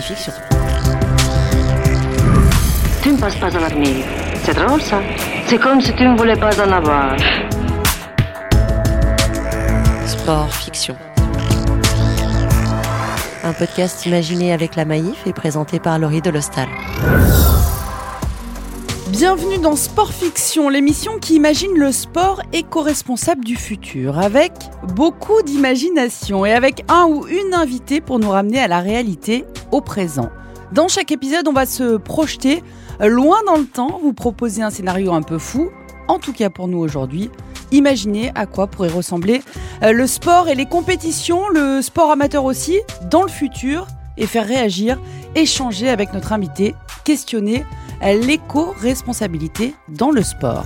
et fiction. Tu ne passes pas à l'avenir. C'est drôle ça. C'est comme si tu ne voulais pas en avoir. Sport fiction. Un podcast imaginé avec la Maïf et présenté par Laurie Delostal. Bienvenue dans Sport Fiction, l'émission qui imagine le sport éco-responsable du futur, avec beaucoup d'imagination et avec un ou une invitée pour nous ramener à la réalité, au présent. Dans chaque épisode, on va se projeter loin dans le temps, vous proposer un scénario un peu fou, en tout cas pour nous aujourd'hui. Imaginez à quoi pourrait ressembler euh, le sport et les compétitions, le sport amateur aussi, dans le futur, et faire réagir, échanger avec notre invité, questionner l'éco-responsabilité dans le sport.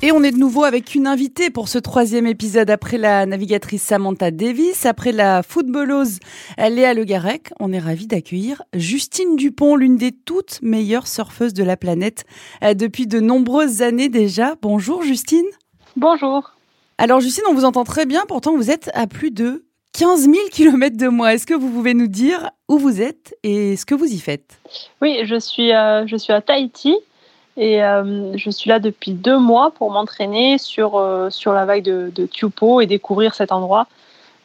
Et on est de nouveau avec une invitée pour ce troisième épisode après la navigatrice Samantha Davis, après la footballeuse Léa Le Garec. On est ravi d'accueillir Justine Dupont, l'une des toutes meilleures surfeuses de la planète euh, depuis de nombreuses années déjà. Bonjour Justine. Bonjour. Alors Justine, on vous entend très bien, pourtant vous êtes à plus de 15 000 km de moi. Est-ce que vous pouvez nous dire où vous êtes et ce que vous y faites? Oui, je suis, euh, je suis à Tahiti et euh, je suis là depuis deux mois pour m'entraîner sur, euh, sur la vague de, de Tupo et découvrir cet endroit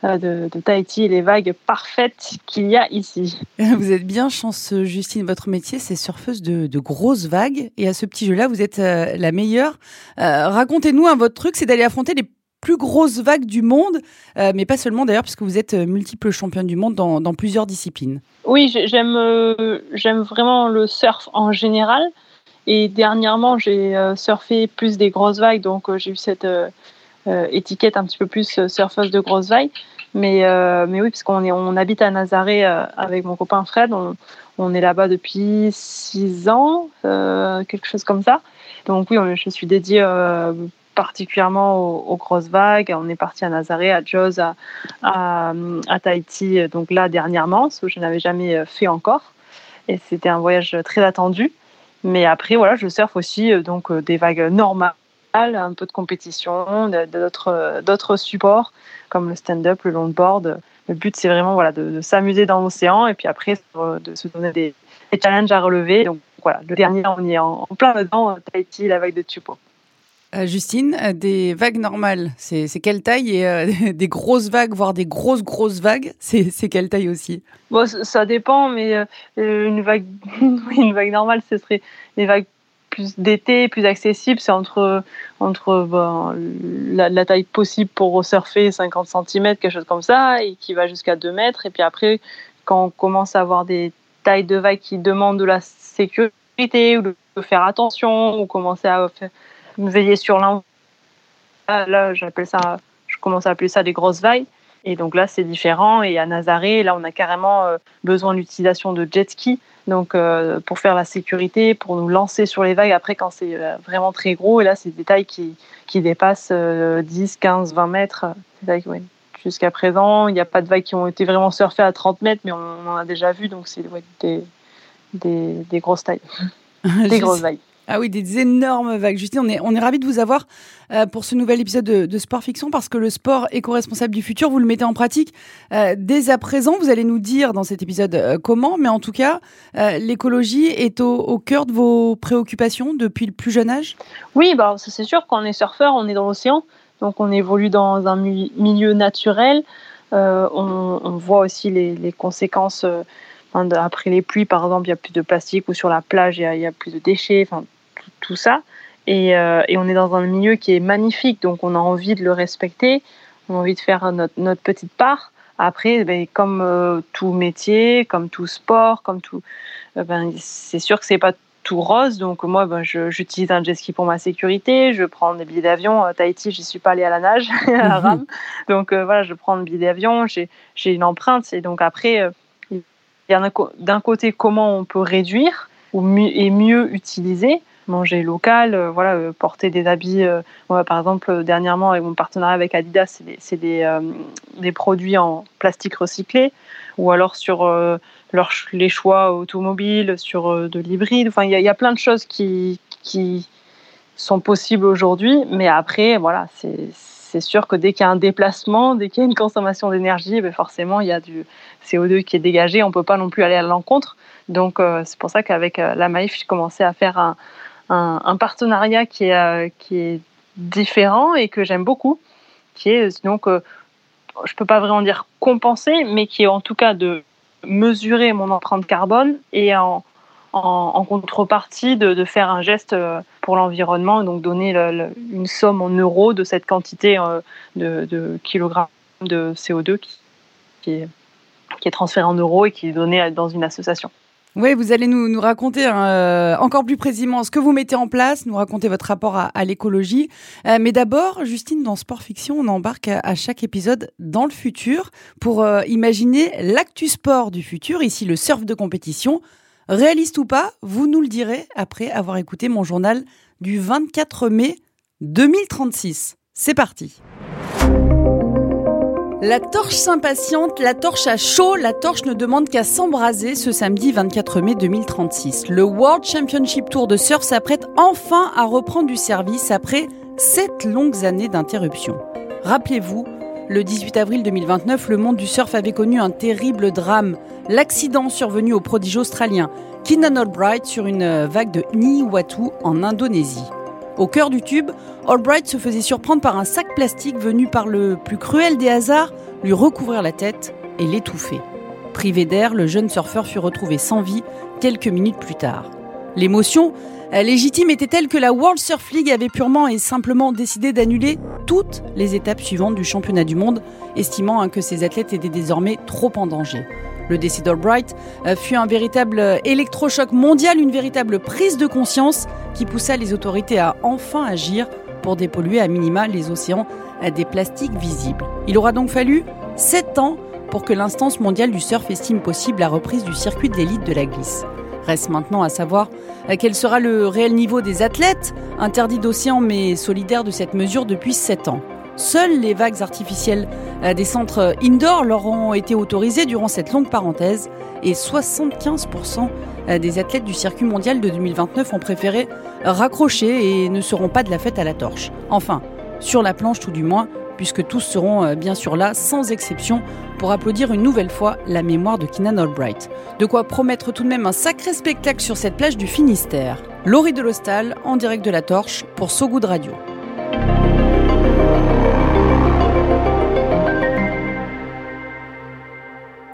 de, Tahiti et les vagues parfaites qu'il y a ici. Vous êtes bien chanceuse, Justine. Votre métier, c'est surfeuse de, de, grosses vagues. Et à ce petit jeu-là, vous êtes la meilleure. Racontez-nous un votre truc, c'est d'aller affronter les plus grosse vague du monde, euh, mais pas seulement d'ailleurs, puisque vous êtes euh, multiple championne du monde dans, plusieurs disciplines. Oui, j'aime euh, j'aime vraiment le surf en général. Et dernièrement, j'ai surfé plus des grosses vagues, donc j'ai eu cette étiquette un petit peu plus surfeuse de grosses vagues. Mais, mais oui, puisqu'on on habite à Nazaré avec mon copain Fred, on, on est là-bas depuis six ans, quelque chose comme ça. Donc oui, je suis dédiée particulièrement aux, grosses vagues. On est parti à Nazaré, à Jaws, à, Tahiti, donc là dernièrement, ce que je n'avais jamais fait encore. Et c'était un voyage très attendu. Mais après, voilà, je surfe aussi euh, donc euh, des vagues normales, un peu de compétition, d'autres, supports comme le stand-up, le longboard. Le but, c'est vraiment voilà, de, s'amuser dans l'océan et puis après de se donner des, challenges à relever. Donc voilà, le dernier, on est en, plein dedans, Tahiti, la vague de Tupo. Euh, Justine, euh, des vagues normales, c'est quelle taille Et euh, des grosses vagues, voire des grosses, grosses vagues, c'est quelle taille aussi? Ça dépend, mais une, vague, une vague normale, ce serait des vagues plus d'été, plus accessibles. C'est entre, entre la, taille possible pour surfer, 50 cm, quelque chose comme ça, et qui va jusqu'à 2 mètres. Et puis après, quand on commence à avoir des tailles de vagues qui demandent de la sécurité, ou de faire attention, ou commencer à faire veiller sur l'envoi. Là, j'appelle ça, je commence à appeler ça des grosses vagues. Et donc là, c'est différent. Et à Nazaré, là, on a carrément euh, besoin de l'utilisation de jet ski. Donc, euh, pour faire la sécurité, pour nous lancer sur les vagues après quand c'est euh, vraiment très gros. Et là, c'est des tailles qui, qui dépassent 10, 15, 20 mètres. Jusqu'à présent, il n'y a pas de vagues qui ont été vraiment surfées à 30 mètres, mais on, en a déjà vu. Donc, c'est des, des, des grosses tailles. des grosses vagues. Ah oui, des énormes vagues. Justine, on est, on est ravis de vous avoir euh, pour ce nouvel épisode de, Sport Fiction parce que le sport éco-responsable du futur, vous le mettez en pratique euh, dès à présent. Vous allez nous dire dans cet épisode euh, comment, mais en tout cas, l'écologie est au, cœur de vos préoccupations depuis le plus jeune âge? Oui, bah, c'est sûr, quand on est surfeur, on est dans l'océan, donc on évolue dans un milieu naturel. On, voit aussi les, les conséquences après les pluies, par exemple, il y a plus de plastique ou sur la plage, il y a, plus de déchets, enfin, tout, ça. Euh, et, on est dans un milieu qui est magnifique, donc on a envie de le respecter, on a envie de faire notre, petite part. Après, ben, comme euh, tout métier, comme tout sport, comme tout, euh, ben, c'est sûr que c'est pas tout rose. Donc moi, ben, j'utilise un jet ski pour ma sécurité. Je prends des billets d'avion. À Tahiti, je suis pas allée à la nage, à la rame. Donc voilà, je prends un billet d'avion. J'ai une empreinte. Et donc après, d'un côté comment on peut réduire et mieux utiliser manger local, euh, voilà, euh, porter des habits. Euh, par exemple, dernièrement, avec mon partenariat avec Adidas, c'est des, produits en plastique recyclé, ou alors sur les choix automobiles, sur de l'hybride. Enfin, il y, a plein de choses qui, sont possibles aujourd'hui, mais après, voilà, c'est sûr que dès qu'il y a un déplacement, dès qu'il y a une consommation d'énergie, ben forcément, il y a du CO2 qui est dégagé. On ne peut pas non plus aller à l'encontre. Donc, c'est pour ça qu'avec la Maïf, j'ai commencé à faire un, partenariat qui est, qui est différent et que j'aime beaucoup, qui est donc, je ne peux pas vraiment dire compenser, mais qui est en tout cas de mesurer mon empreinte carbone et en, en, contrepartie de, faire un geste euh, pour l'environnement, donc donner une somme en euros de cette quantité euh, de, kilogrammes de CO2 qui, est, transférée en euros et qui est donnée dans une association. Oui, vous allez nous, nous raconter hein, euh, encore plus précisément ce que vous mettez en place, nous raconter votre rapport à, l'écologie. mais d'abord, Justine, dans Sport Fiction, on embarque à, chaque épisode dans le futur pour imaginer l'actu sport du futur, ici le surf de compétition. Réaliste ou pas, vous nous le direz après avoir écouté mon journal du 24 mai 2036. C'est parti. La torche s'impatiente, la torche a chaud, la torche ne demande qu'à s'embraser ce samedi 24 mai 2036. Le World Championship Tour de surf s'apprête enfin à reprendre du service après sept longues années d'interruption. Rappelez-vous, le 18 avril 2029, le monde du surf avait connu un terrible drame, l'accident survenu au prodige australien Keenan Albright sur une vague de Niwatu en Indonésie. Au cœur du tube, Albright se faisait surprendre par un sac plastique venu par le plus cruel des hasards lui recouvrir la tête et l'étouffer. Privé d'air, le jeune surfeur fut retrouvé sans vie quelques minutes plus tard. L'émotion légitime était telle que la World Surf League avait purement et simplement décidé d'annuler toutes les étapes suivantes du championnat du monde, estimant hein, que ces athlètes étaient désormais trop en danger. Le décès d'Albright euh, fut un véritable électrochoc mondial, une véritable prise de conscience qui poussa les autorités à enfin agir pour dépolluer à minima les océans à des plastiques visibles. Il aura donc fallu sept ans pour que l'instance mondiale du surf estime possible la reprise du circuit de l'élite de la glisse. Reste maintenant à savoir euh, quel sera le réel niveau des athlètes, interdits d'océan mais solidaires de cette mesure depuis 7 ans. Seules les vagues artificielles euh, des centres indoor leur ont été autorisées durant cette longue parenthèse et 75% euh, des athlètes du circuit mondial de 2029 ont préféré raccrocher et ne seront pas de la fête à la torche. Enfin, sur la planche tout du moins, puisque tous seront euh, bien sûr là, sans exception, pour applaudir une nouvelle fois la mémoire de Keenan Albright. De quoi promettre tout de même un sacré spectacle sur cette plage du Finistère. Laurie Delostal, en direct de la Torche, pour So Good Radio.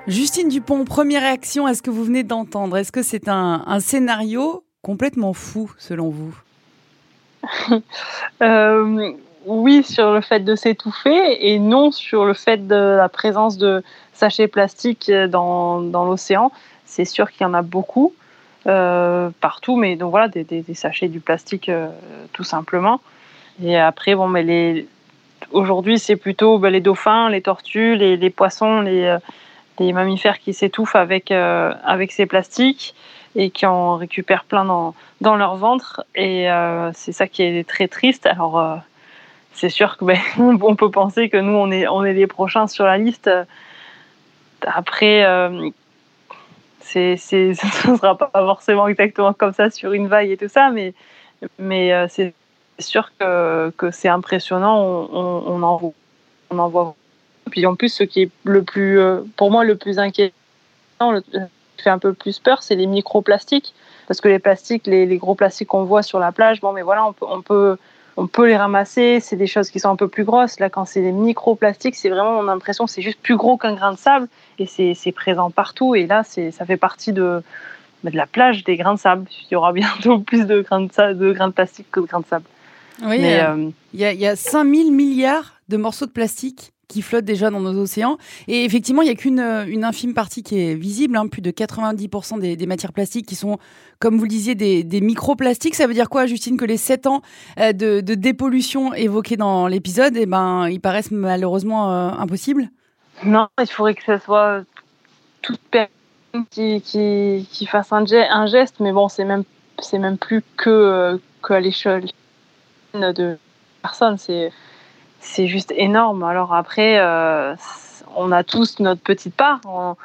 Justine Dupont, première réaction à ce que vous venez d'entendre. Est-ce que c'est un, un, scénario complètement fou, selon vous? Euh, oui sur le fait de s'étouffer et non sur le fait de la présence de sachets plastiques dans, dans l'océan. C'est sûr qu'il y en a beaucoup euh, partout, mais donc voilà, des, des, sachets du plastique euh, tout simplement. Et après, bon, mais les... aujourd'hui, c'est plutôt ben, les dauphins, les tortues, les, poissons, les, euh, les, mammifères qui s'étouffent avec, avec ces plastiques et qui en récupèrent plein dans, dans leur ventre. Et c'est ça qui est très triste. Alors, c'est sûr que ben, on peut penser que nous on est les prochains sur la liste. Après, euh, ce ne sera pas forcément exactement comme ça sur une vague et tout ça, mais euh, c'est sûr que, c'est impressionnant. On, en voit, on en. Puis en plus, ce qui est le plus euh, pour moi le plus inquiétant, le, qui fait un peu plus peur, c'est les microplastiques parce que les plastiques, les, gros plastiques qu'on voit sur la plage, bon mais voilà, on peut on peut les ramasser, c'est des choses qui sont un peu plus grosses. Là, quand c'est des microplastiques, c'est vraiment, on a l'impression que c'est juste plus gros qu'un grain de sable et c'est présent partout. Et là, ça fait partie de, de la plage des grains de sable. Il y aura bientôt plus de grains de, de, grains de plastique que de grains de sable. Oui, euh, euh, il y, a, il y a 5000 milliards de morceaux de plastique qui flottent déjà dans nos océans. Et effectivement, il n'y a qu'une euh, infime partie qui est visible. Hein. plus de 90% des, matières plastiques qui sont, comme vous le disiez, des, des microplastiques. Ça veut dire quoi, Justine Que les 7 ans euh, de, dépollution évoqués dans l'épisode, eh ben, ils paraissent malheureusement euh, impossibles? Non, il faudrait que ce soit toute personne qui, fasse un, geste. Mais bon, c'est même, même plus que, à l'échelle de personnes. C'est c'est juste énorme. Alors après, euh, on a tous notre petite part en,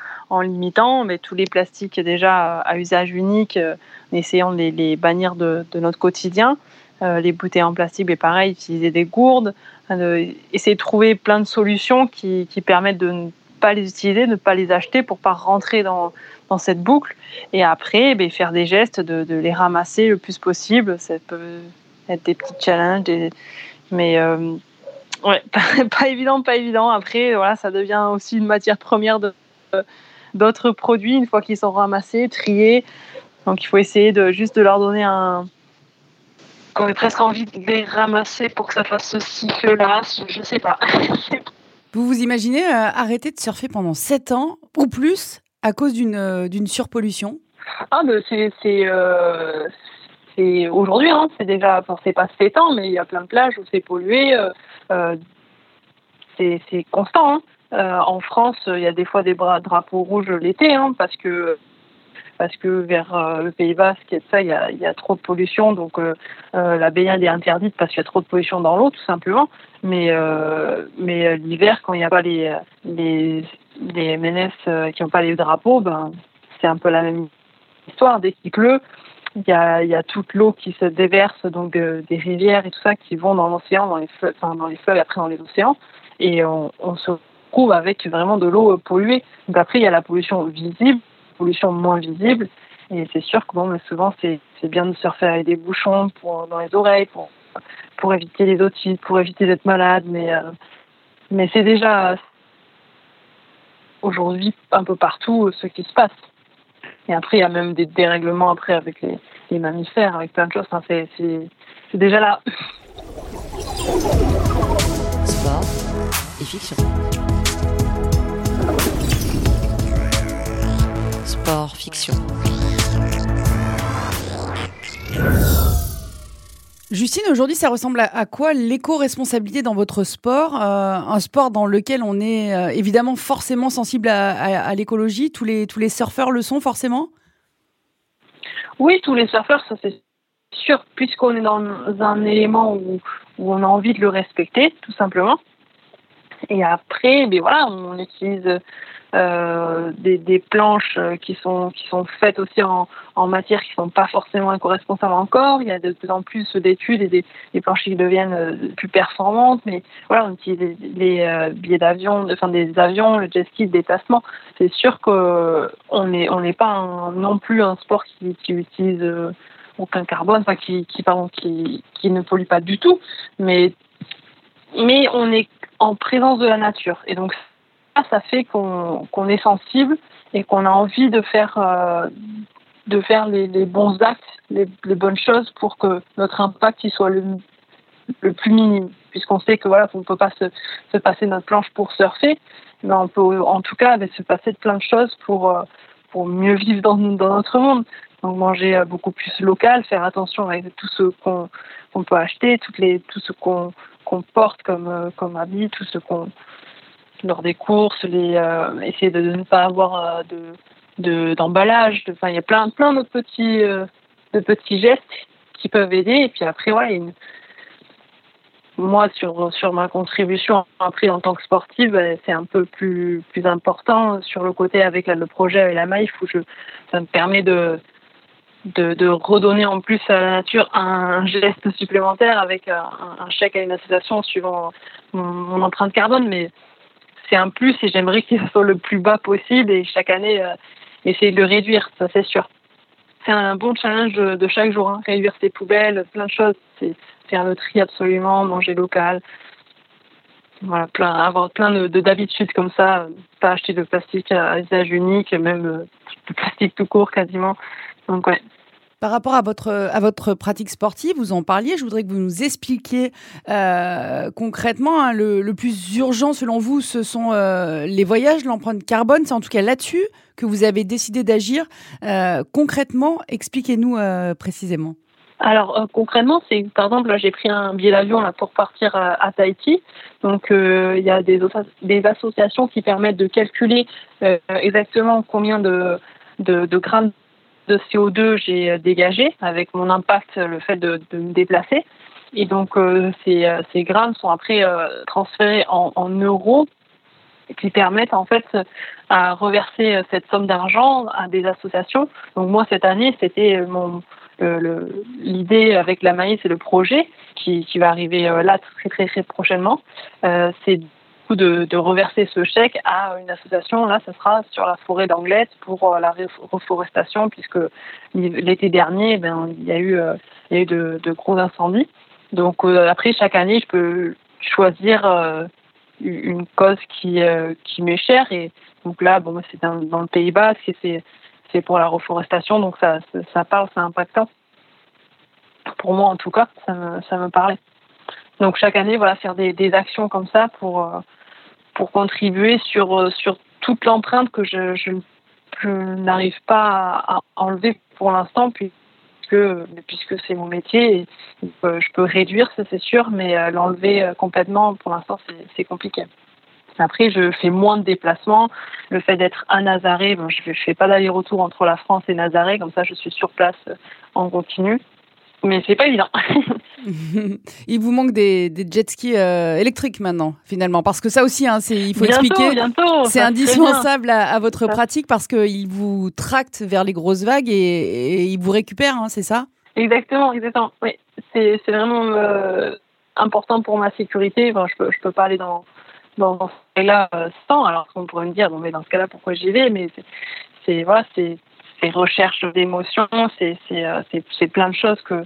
limitant mais tous les plastiques déjà à usage unique, euh, en essayant de les, bannir de, notre quotidien. les bouteilles en plastique, mais pareil, utiliser des gourdes, essayer de trouver plein de solutions qui, permettent de ne pas les utiliser, de ne pas les acheter pour pas rentrer dans, cette boucle. Et après, ben, faire des gestes, de, les ramasser le plus possible. Ça peut être des petits challenges, mais euh, ouais, pas, évident, pas évident. Après, voilà, ça devient aussi une matière première de, d'autres produits une fois qu'ils sont ramassés, triés. Donc il faut essayer de juste de leur donner un. On a presque envie de les ramasser pour que ça fasse ce cycle-là. Je sais pas. Vous vous imaginez euh, arrêter de surfer pendant 7 ans ou plus à cause d'une euh, d'une surpollution? Ah, ben c'est euh, c'est aujourd'hui, hein, c'est déjà, enfin, c'est pas 7 ans, mais il y a plein de plages où c'est pollué. Euh, c'est constant. Hein. en France, il y a des fois des drapeaux rouges l'été, hein, parce que parce que vers euh, le Pays Basque et ça, il y a, trop de pollution, donc euh, euh, la baignade est interdite parce qu'il y a trop de pollution dans l'eau, tout simplement. Mais, mais l'hiver, quand il n'y a pas les, les, les MNS qui n'ont pas les drapeaux, ben, c'est un peu la même histoire. Dès qu'il pleut, il y a, y a toute l'eau qui se déverse, donc des rivières et tout ça, qui vont dans l'océan, dans les fleuves, enfin, dans les fleuves et après dans les océans. Et on, on se retrouve avec vraiment de l'eau polluée. Donc après, il y a la pollution visible pollution moins visible. Et c'est sûr que bon, souvent, c'est bien de surfer avec des bouchons pour, dans les oreilles pour, pour éviter les otites, pour éviter d'être malade. Mais, euh, mais c'est déjà aujourd'hui un peu partout ce qui se passe. Et après, il y a même des dérèglements après avec les, mammifères, avec plein de choses. C'est déjà là. Sport et fiction. fiction. Justine, aujourd'hui, ça ressemble à, quoi l'éco-responsabilité dans votre sport euh, Un sport dans lequel on est euh, évidemment forcément sensible à, l'écologie. Tous les, surfeurs le sont forcément? Oui, tous les surfeurs, ça c'est sûr, puisqu'on est dans un élément où, où, on a envie de le respecter, tout simplement. Et après, ben voilà, on utilise euh, des, des, planches euh, qui sont qui sont faites aussi en, en matières qui sont pas forcément éco-responsables encore. Il y a de plus en plus d'études et des, des, planches qui deviennent euh, plus performantes. Mais voilà, on utilise les, billets d'avion, enfin des avions, le jet ski, le déplacement. C'est sûr que on n'est on n'est pas non plus un sport qui, qui utilise aucun carbone, enfin qui qui pardon qui qui ne pollue pas du tout. Mais mais on est en présence de la nature et donc ça fait qu'on est sensible et qu'on a envie de faire, euh, de faire les, bons actes, les, bonnes choses pour que notre impact il soit le, plus minime. Puisqu'on sait que voilà, on ne peut pas se, se, passer notre planche pour surfer, mais on peut en tout cas se passer de plein de choses pour, euh, pour mieux vivre dans, dans notre monde. Donc manger euh, beaucoup plus local, faire attention avec tout ce qu'on peut acheter, toutes les, tout ce qu'on porte comme, comme habit, tout ce qu'on lors des courses, euh, essayer de, ne pas avoir euh, de d'emballage. il y a plein, plein petits, euh, de petits gestes qui peuvent aider. Et puis après, ouais, moi, sur, sur ma contribution après en tant que sportive, c'est un peu plus, plus important sur le côté avec le projet avec la maille, où je, ça me permet de, de, de, redonner en plus à la nature un geste supplémentaire avec un, un chèque à une association suivant mon, mon empreinte carbone. Mais un plus et j'aimerais qu'il soit le plus bas possible et chaque année euh, essayer de le réduire, ça c'est sûr. C'est un bon challenge de, chaque jour, hein. réduire ses poubelles, plein de choses. Faire le tri absolument, manger local. Voilà, plein, avoir plein de d'habitudes comme ça, pas acheter de plastique à usage unique, même euh, de plastique tout court quasiment. Donc ouais, par rapport à votre, à votre pratique sportive, vous en parliez, je voudrais que vous nous expliquiez euh, concrètement, hein, le, plus urgent selon vous, ce sont euh, les voyages, l'empreinte carbone, c'est en tout cas là-dessus que vous avez décidé d'agir. Euh, concrètement, expliquez-nous précisément. Alors concrètement, c'est par exemple j'ai pris un billet d'avion pour partir à, Tahiti. Donc il y a des, des associations qui permettent de calculer exactement combien de, de, de grammes de CO2 j'ai euh, dégagé avec mon impact, le fait de, me déplacer. Et donc euh, ces, euh, ces, grammes sont après transférés en, en, euros qui permettent en fait à reverser cette somme d'argent à des associations. Donc moi cette année c'était mon l'idée avec la maïs et le projet qui, qui va arriver là très très très prochainement, c'est de, de, reverser ce chèque à une association. Là, ce sera sur la forêt d'Anglette pour la reforestation, puisque l'été dernier, ben, il y a eu, il y a eu de, de gros incendies. Donc après, chaque année, je peux choisir une cause qui, qui m'est chère. Et donc là, bon, c'est dans, le Pays Basque et c'est c'est pour la reforestation, donc ça, ça parle, c'est impactant. Pour moi, en tout cas, ça me, ça me parlait. Donc chaque année, voilà, faire des, des actions comme ça pour, euh, pour contribuer sur, euh, sur toute l'empreinte que je, je, n'arrive pas à, enlever pour l'instant, puisque, puisque c'est mon métier. Et, euh, je peux réduire, ça c'est sûr, mais l'enlever complètement, pour l'instant, c'est compliqué. Après, je fais moins de déplacements. Le fait d'être à Nazaré, je ne fais pas d'aller-retour entre la France et Nazaré, comme ça je suis sur place euh, en continu. Mais c'est pas évident. il vous manque des, des jet skis euh, électriques maintenant, finalement, parce que ça aussi, hein, c'est, il faut bientôt, expliquer, bientôt, c'est indispensable à, à, votre pratique parce qu'il vous tracte vers les grosses vagues et, et il vous récupère, hein, c'est ça? Exactement, exactement. Oui, c'est, c'est vraiment euh, important pour ma sécurité. Enfin, je peux, je peux pas aller dans dans, ce cas-là euh, sans. Alors qu'on pourrait me dire, bon, mais dans ce cas-là, pourquoi j'y vais? Mais c'est voilà, c'est recherche d'émotions, c'est euh, plein de choses que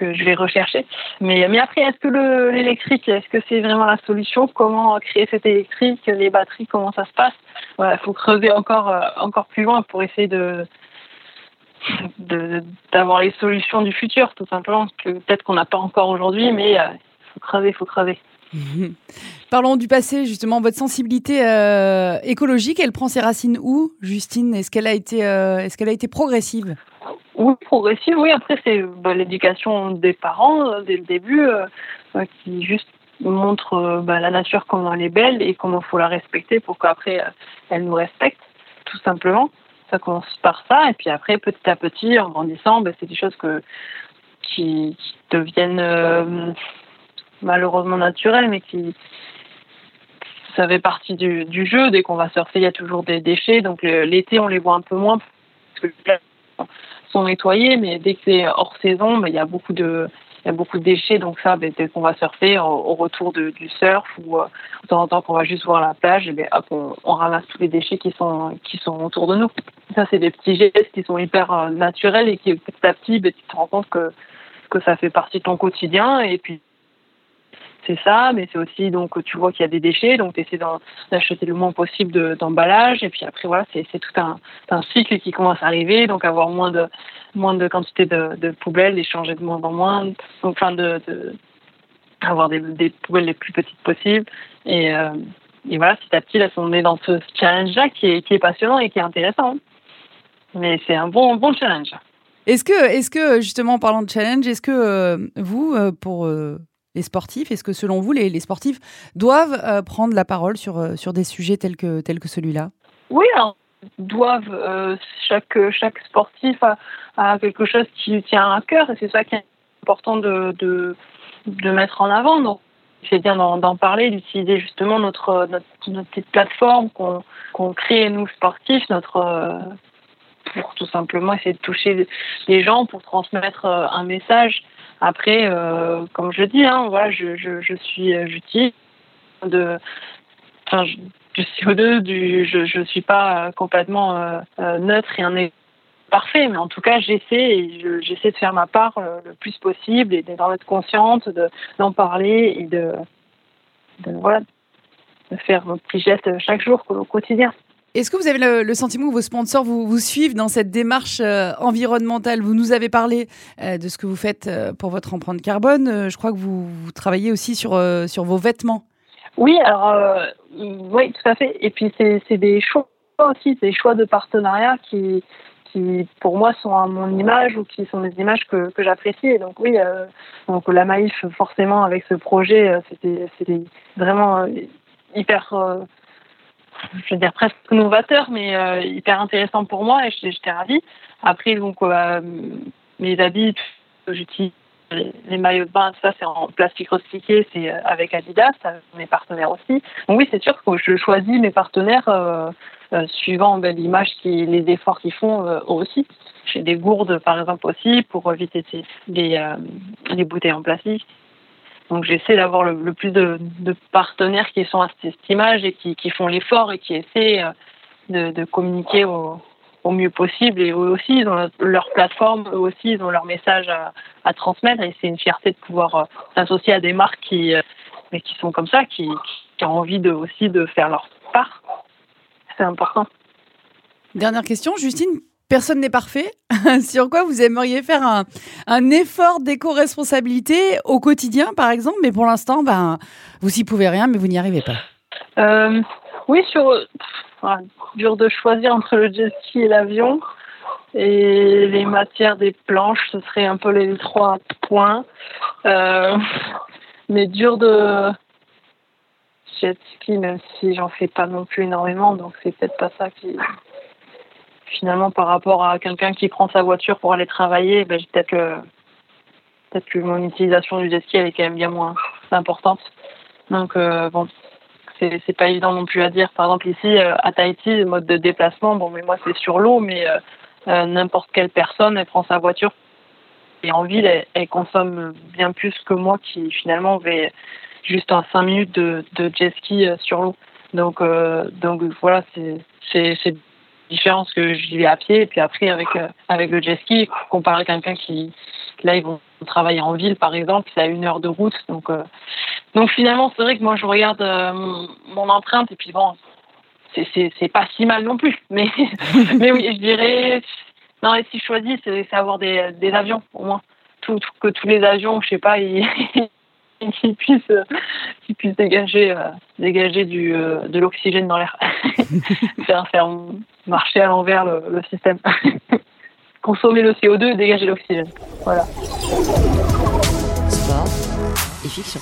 que je vais rechercher. Mais, mais après, est-ce que l'électrique, est-ce que c'est vraiment la solution? Comment créer cet électrique? Les batteries, comment ça se passe? Il faut creuser encore, euh, encore plus loin pour essayer de d'avoir les solutions du futur, tout simplement, que peut-être qu'on n'a pas encore aujourd'hui, mais il faut creuser, il faut creuser. Parlons du passé, justement. Votre sensibilité euh, écologique, elle prend ses racines où, Justine? Est-ce qu'elle a été, euh, a été progressive? Oui, progressive. Oui. Après, c'est bah, l'éducation des parents euh, dès le début, qui juste montre bah, la nature comment elle est belle et comment il faut la respecter pour qu'après elle nous respecte, tout simplement. Ça commence par ça, et puis après, petit à petit, en grandissant, bah, c'est des choses que qui deviennent malheureusement naturel, mais qui ça fait partie du, du jeu. Dès qu'on va surfer, il y a toujours des déchets. Donc l'été, on les voit un peu moins parce que les plages sont nettoyées, mais dès que c'est hors saison, ben, il y a beaucoup de il y a beaucoup de déchets, donc ça, ben, dès qu'on va surfer, au, retour du surf ou euh, de temps en temps qu'on va juste voir la plage, ben, hop, on, on, ramasse tous les déchets qui sont qui sont autour de nous. Ça, c'est des petits gestes qui sont hyper euh, naturels et qui petit à petit, ben, tu te rends compte que que ça fait partie de ton quotidien et puis c'est ça, mais c'est aussi donc tu vois qu'il y a des déchets, donc tu essaies d'acheter le moins possible d'emballage, et puis après voilà, c'est tout un, cycle qui commence à arriver, donc avoir moins de moins de quantité de, poubelles, les changer de moins en moins, enfin de, avoir des, poubelles les plus petites possibles, et, euh, et voilà, petit à petit là, on est dans ce challenge-là qui est, est passionnant et qui est intéressant, mais c'est un bon bon challenge. Est-ce que, est-ce que justement en parlant de challenge, est-ce que euh, vous, euh, pour les sportifs? Est-ce que selon vous, les, sportifs doivent euh, prendre la parole sur, euh, sur des sujets tels que, tels que celui-là? Oui, alors, doivent. Euh, chaque, chaque sportif a, quelque chose qui lui tient à cœur et c'est ça qui est important de, de, de mettre en avant. Donc, c'est bien d'en parler, d'utiliser justement notre, notre, petite plateforme qu'on crée, nous, sportifs, notre, pour tout simplement essayer de toucher les gens, pour transmettre un message après, euh, comme je dis, hein, voilà, je, je, je suis, euh, j'utilise de, enfin, je, au deux du, je, je suis pas euh, complètement neutre et un parfait, mais en tout cas, j'essaie j'essaie de faire ma part le plus possible et d'en être consciente, de, d'en parler et de, de, voilà, de faire mon petit geste chaque jour au quotidien. Est-ce que vous avez le, sentiment que vos sponsors vous, suivent dans cette démarche euh, environnementale? Vous nous avez parlé euh, de ce que vous faites euh, pour votre empreinte carbone. je crois que vous, travaillez aussi sur, sur vos vêtements. Oui, alors oui, tout à fait. Et puis c'est des choix aussi, des choix de partenariat qui, qui pour moi sont à mon image ou qui sont des images que, que j'apprécie. Donc oui, donc la Maïf forcément avec ce projet, c'était vraiment hyper je veux dire presque novateur, mais euh, hyper intéressant pour moi et j'étais ravie. Après, donc, euh, mes habits, j'utilise les, maillots de bain, ça c'est en plastique recyclé, c'est avec Adidas, mes partenaires aussi. Donc oui, c'est sûr que je choisis mes partenaires suivant ben, l'image, qui, les efforts qu'ils font aussi. J'ai des gourdes par exemple aussi pour éviter les, les bouteilles en plastique. Donc j'essaie d'avoir le, plus de, partenaires qui sont à cette image et qui, font l'effort et qui essaient euh, de, communiquer au, mieux possible. Et eux aussi, ils ont leur plateforme, eux aussi, ils ont leur message à, transmettre. Et c'est une fierté de pouvoir euh, s'associer à des marques qui, euh, mais qui sont comme ça, qui, ont envie de, aussi de faire leur part. C'est important. Dernière question, Justine, personne n'est parfait. Sur quoi vous aimeriez faire un, effort d'éco-responsabilité au quotidien, par exemple, mais pour l'instant, ben, vous y pouvez rien, mais vous n'y arrivez pas. Euh, oui, sur dur de choisir entre le jet ski et l'avion. Et les matières des planches, ce serait un peu les trois points. Euh, mais dur de jet ski, même si j'en fais pas non plus énormément, donc c'est peut-être pas ça qui, finalement, par rapport à quelqu'un qui prend sa voiture pour aller travailler, ben, peut-être que, peut-être que mon utilisation du jet ski elle est quand même bien moins importante. Donc euh, bon, c'est, pas évident non plus à dire. Par exemple ici euh, à Tahiti, le mode de déplacement, bon mais moi c'est sur l'eau, mais euh, n'importe quelle personne elle prend sa voiture et en ville elle, consomme bien plus que moi qui finalement vais juste en 5 minutes de, de jet ski sur l'eau. Donc donc voilà c'est différence que j'y vais à pied. Et puis après avec euh, avec le jet ski comparé à quelqu'un qui là ils vont travailler en ville par exemple c'est à une heure de route. Donc euh, donc finalement c'est vrai que moi je regarde euh, mon, empreinte. Et puis bon c'est c'est pas si mal non plus. Mais mais oui je dirais non et si je choisis c'est avoir des des avions au moins. Tout, que tous les avions je sais pas ils qui puisse, qui puisse dégager, euh, dégager du, euh, de l'oxygène dans l'air. faire, faire marcher à l'envers le, le système. Consommer le CO2 et dégager l'oxygène. Voilà. Sport et fiction.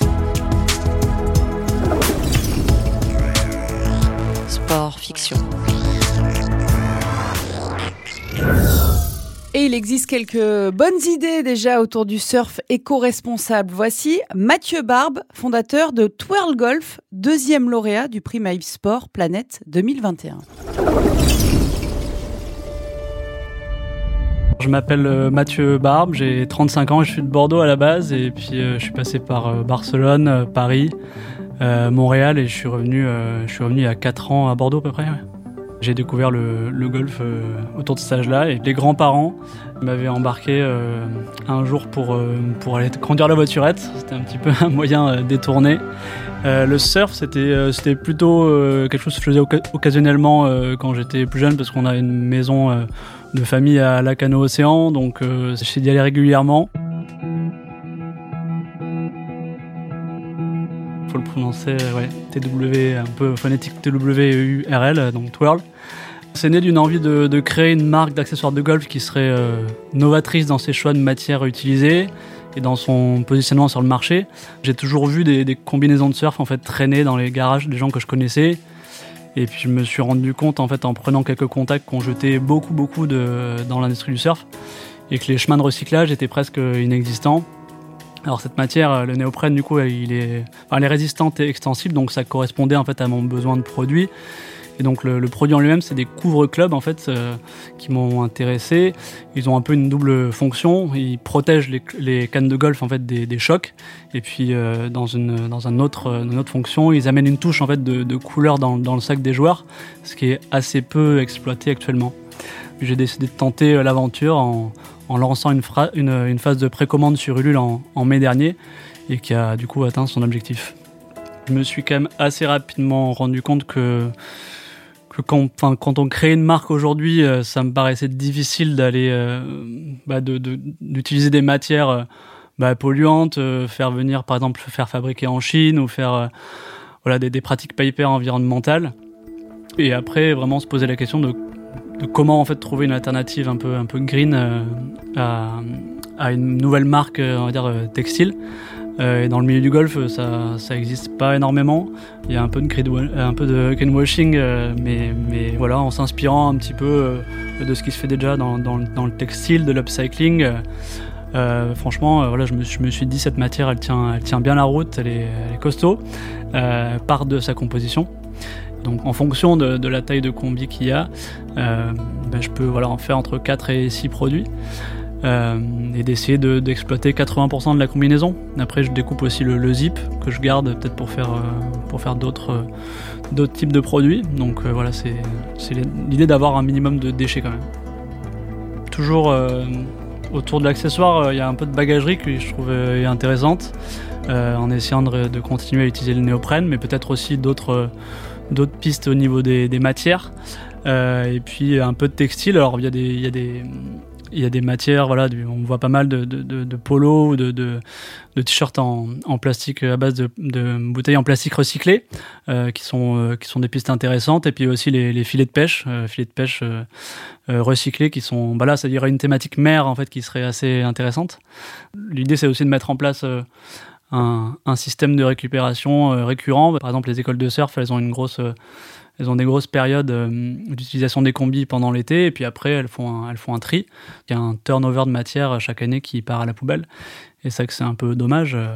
Sport, fiction. Et il existe quelques bonnes idées déjà autour du surf éco-responsable. Voici Mathieu Barbe, fondateur de Twirl Golf, deuxième lauréat du prix Maïf Sport Planète 2021. Je m'appelle euh, Mathieu Barbe, j'ai 35 ans, je suis de Bordeaux à la base et puis euh, je suis passé par euh, Barcelone, Paris, Montréal et je suis revenu, je suis revenu il y a 4 ans à Bordeaux à peu près. J'ai découvert le, golf euh, autour de ce stage-là et les grands-parents m'avaient embarqué euh, un jour pour, euh, pour aller conduire la voiturette. C'était un petit peu un moyen détourné. le surf, c'était c'était plutôt quelque chose que je faisais occasionnellement quand j'étais plus jeune parce qu'on a une maison de famille à Lacano Océan, donc j'essayais d'y aller régulièrement. Faut le prononcer, ouais, TW, un peu phonétique T-W-U-R-L, donc Twirl. C'est né d'une envie de, créer une marque d'accessoires de golf qui serait euh, novatrice dans ses choix de matières utilisées et dans son positionnement sur le marché. J'ai toujours vu des, combinaisons de surf en fait traîner dans les garages des gens que je connaissais. Et puis je me suis rendu compte en fait en prenant quelques contacts qu'on jetait beaucoup beaucoup de, dans l'industrie du surf et que les chemins de recyclage étaient presque inexistants. Alors cette matière, le néoprène, du coup, il est, elle est résistante et extensible, donc ça correspondait en fait à mon besoin de produit. Et donc le, produit en lui-même, c'est des couvre-clubs en fait euh, qui m'ont intéressé. Ils ont un peu une double fonction. Ils protègent les, cannes de golf en fait des, chocs. Et puis euh, dans une dans un autre une autre fonction, ils amènent une touche en fait de, couleur dans, dans, le sac des joueurs, ce qui est assez peu exploité actuellement. J'ai décidé de tenter euh, l'aventure en, en lançant une, phase de précommande sur Ulule en, mai dernier et qui a du coup atteint son objectif. Je me suis quand même assez rapidement rendu compte que, quand, on crée une marque aujourd'hui, euh, ça me paraissait difficile d'aller euh, bah d'utiliser des matières euh, bah, polluantes, faire venir par exemple faire fabriquer en Chine ou faire des, des pratiques pas environnementales. Et après vraiment se poser la question de de comment en fait trouver une alternative un peu un peu green euh, à, une nouvelle marque euh, on va dire euh, textile. et dans le milieu du golf, ça ça existe pas énormément. Il y a un peu de un greenwashing, mais mais voilà, en s'inspirant un petit peu de ce qui se fait déjà dans, dans, le textile, de l'upcycling. Euh, franchement, voilà, je me, je me, suis dit cette matière, elle tient, elle tient bien la route, elle est, elle est costaud, part de sa composition. Donc en fonction de, de la taille de combi qu'il y a, ben, je peux voilà, en faire entre 4 et 6 produits. Euh, et d'essayer d'exploiter 80% de la combinaison. Après, je découpe aussi le, zip que je garde peut-être pour faire, euh, pour faire d'autres euh, d'autres types de produits. Donc voilà, c'est l'idée d'avoir un minimum de déchets quand même. Toujours autour de l'accessoire, il y a un peu de bagagerie que je trouve intéressante, en essayant de, continuer à utiliser le néoprène, mais peut-être aussi d'autres d'autres pistes au niveau des, des matières. et puis un peu de textile. Alors il y a des, il y a des il y a des matières, voilà, on voit pas mal de, de, de, de polos, de, de, de t-shirts en, en, plastique à base de, bouteilles en plastique recyclé, euh, qui sont euh, qui sont des pistes intéressantes, et puis aussi les, les filets de pêche, euh, filets de pêche euh, euh, recyclés, qui sont, bah là, ça dirait une thématique mer en fait qui serait assez intéressante. L'idée, c'est aussi de mettre en place un, système de récupération récurrent. Par exemple, les écoles de surf, elles ont une grosse elles ont des grosses périodes euh, d'utilisation des combis pendant l'été, et puis après, elles font un, elles font un tri. Il y a un turnover de matière chaque année qui part à la poubelle. Et ça c'est un peu dommage. Euh.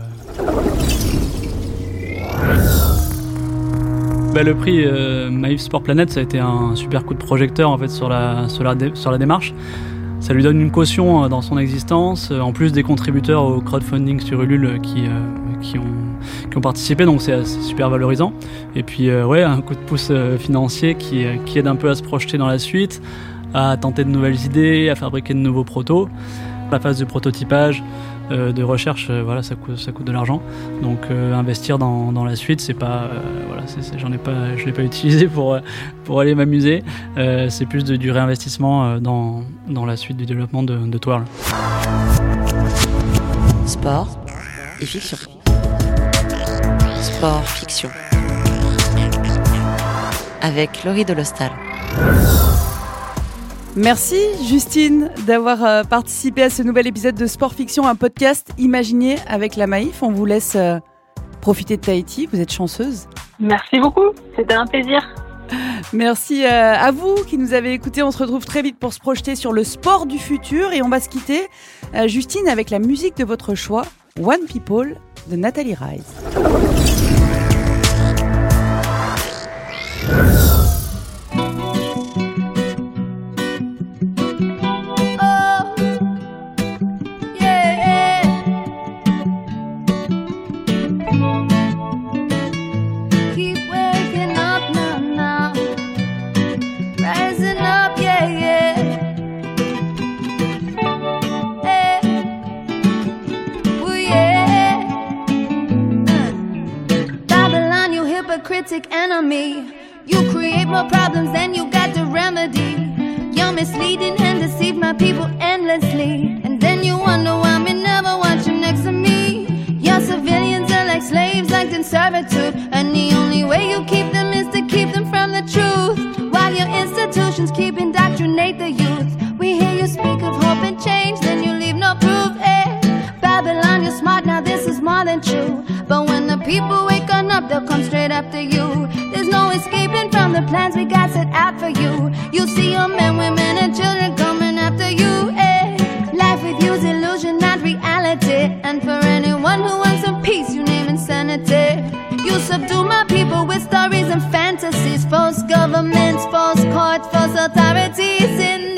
Bah, le prix euh, Maïf Sport Planet, ça a été un super coup de projecteur en fait sur la, sur la, sur la démarche. Ça lui donne une caution euh, dans son existence, en plus des contributeurs au crowdfunding sur Ulule qui, qui ont qui ont participé, donc c'est super valorisant. Et puis euh, ouais, un coup de pouce euh, financier qui, euh, qui aide un peu à se projeter dans la suite, à tenter de nouvelles idées, à fabriquer de nouveaux protos. La phase de prototypage, de recherche, voilà, ça coûte, ça coûte de l'argent. Donc investir dans, dans, la suite, c'est pas, voilà, j'en ai pas, je l'ai pas utilisé pour pour aller m'amuser. c'est plus de, du réinvestissement dans, dans la suite du développement de, de Twirl. Sport et fiction fiction. Avec Laurie Delostal. Merci Justine d'avoir euh, participé à ce nouvel épisode de Sport Fiction, un podcast imaginé avec la Maïf. On vous laisse euh, profiter de Tahiti, vous êtes chanceuse. Merci beaucoup, c'était un plaisir. Merci euh, à vous qui nous avez écoutés. On se retrouve très vite pour se projeter sur le sport du futur et on va se quitter, Justine, avec la musique de votre choix, One People de Nathalie Rise. And the only way you keep them is to keep them from the truth. While your institutions keep indoctrinate the youth. We hear you speak of hope and change, then you leave no proof. Eh? Babylon, you're smart, now this is more than true. But when the people wake up, they'll come straight after you. There's no escaping from the plans we got set out for you. You'll see your men, women, and authorities in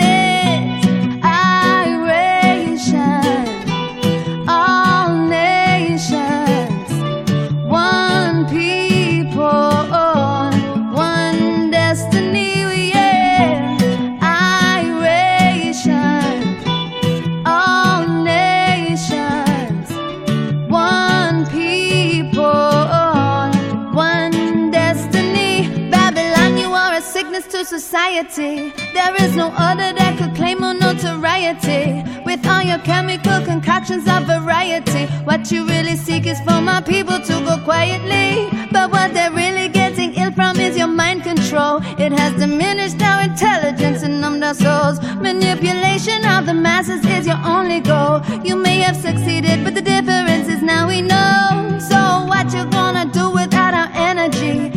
society. There is no other that could claim more notoriety. With all your chemical concoctions of variety, what you really seek is for my people to go quietly. But what they're really getting ill from is your mind control. It has diminished our intelligence and numbed our souls. Manipulation of the masses is your only goal. You may have succeeded, but the difference is now we know. So what you gonna do without our energy?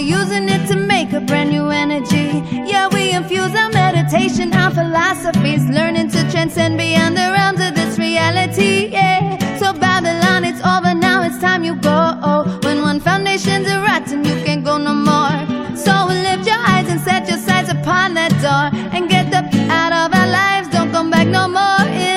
using it to make a brand new energy. Yeah, we infuse our meditation, our philosophies, learning to transcend beyond the realms of this reality. Yeah, so Babylon, it's over now, it's time you go. When one foundation's a rotten, you can't go no more. So lift your eyes and set your sights upon that door and get the out of our lives. Don't come back no more.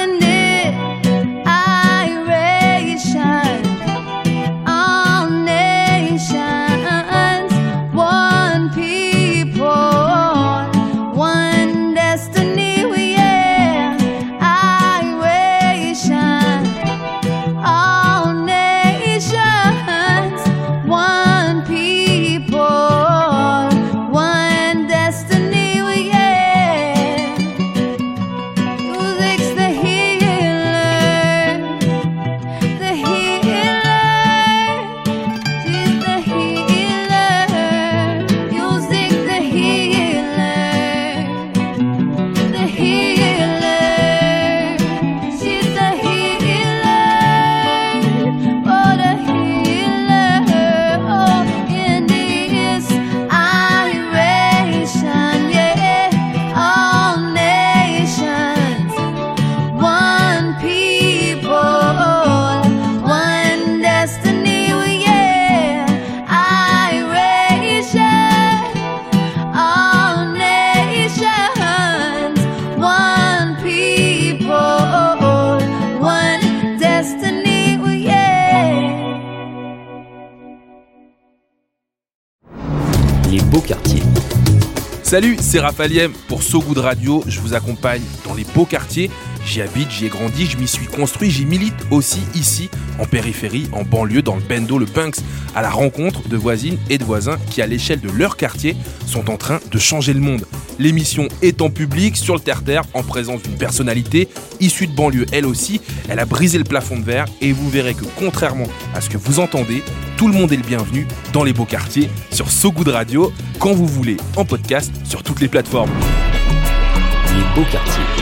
Salut, c'est Raphaël pour So Good Radio. Je vous accompagne dans les beaux quartiers. J'y habite, j'y ai grandi, je m'y suis construit, j'y milite aussi ici, en périphérie, en banlieue, dans le Bendo, le Punks, à la rencontre de voisines et de voisins qui, à l'échelle de leur quartier, sont en train de changer le monde. L'émission est en public, sur le terre-terre, en présence d'une personnalité issue de banlieue, elle aussi. Elle a brisé le plafond de verre et vous verrez que, contrairement à ce que vous entendez, tout le monde est le bienvenu dans les beaux quartiers sur So Good Radio, quand vous voulez, en podcast sur toutes les plateformes. Les beaux quartiers.